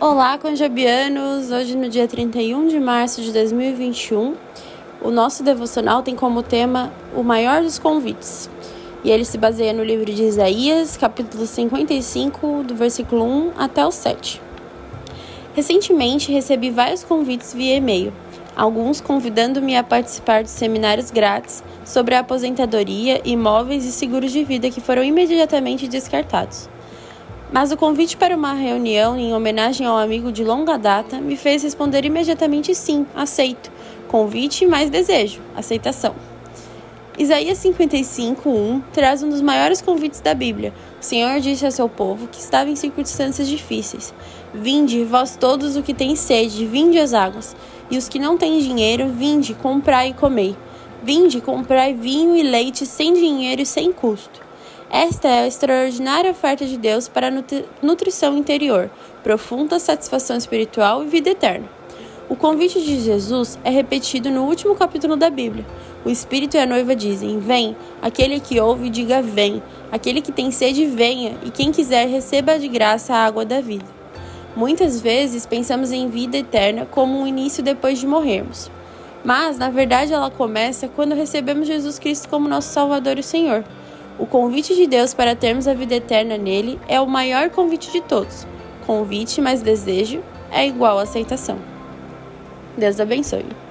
Olá, conjabianos! Hoje, no dia 31 de março de 2021, o nosso devocional tem como tema o maior dos convites. E ele se baseia no livro de Isaías, capítulo 55, do versículo 1 até o 7. Recentemente recebi vários convites via e-mail, alguns convidando-me a participar de seminários grátis sobre a aposentadoria, imóveis e seguros de vida que foram imediatamente descartados. Mas o convite para uma reunião em homenagem ao amigo de longa data me fez responder imediatamente sim, aceito. Convite mais desejo, aceitação. Isaías 55:1 traz um dos maiores convites da Bíblia. O Senhor disse a seu povo que estava em circunstâncias difíceis: Vinde, vós todos o que têm sede, vinde às águas, e os que não têm dinheiro, vinde, comprai e comei. Vinde, comprai vinho e leite sem dinheiro e sem custo. Esta é a extraordinária oferta de Deus para a nutrição interior, profunda satisfação espiritual e vida eterna. O convite de Jesus é repetido no último capítulo da Bíblia. O Espírito e a noiva dizem: Vem. Aquele que ouve, diga: Vem. Aquele que tem sede, venha. E quem quiser, receba de graça a água da vida. Muitas vezes pensamos em vida eterna como um início depois de morrermos. Mas, na verdade, ela começa quando recebemos Jesus Cristo como nosso Salvador e Senhor. O convite de Deus para termos a vida eterna nele é o maior convite de todos. Convite mais desejo é igual a aceitação. Deus abençoe.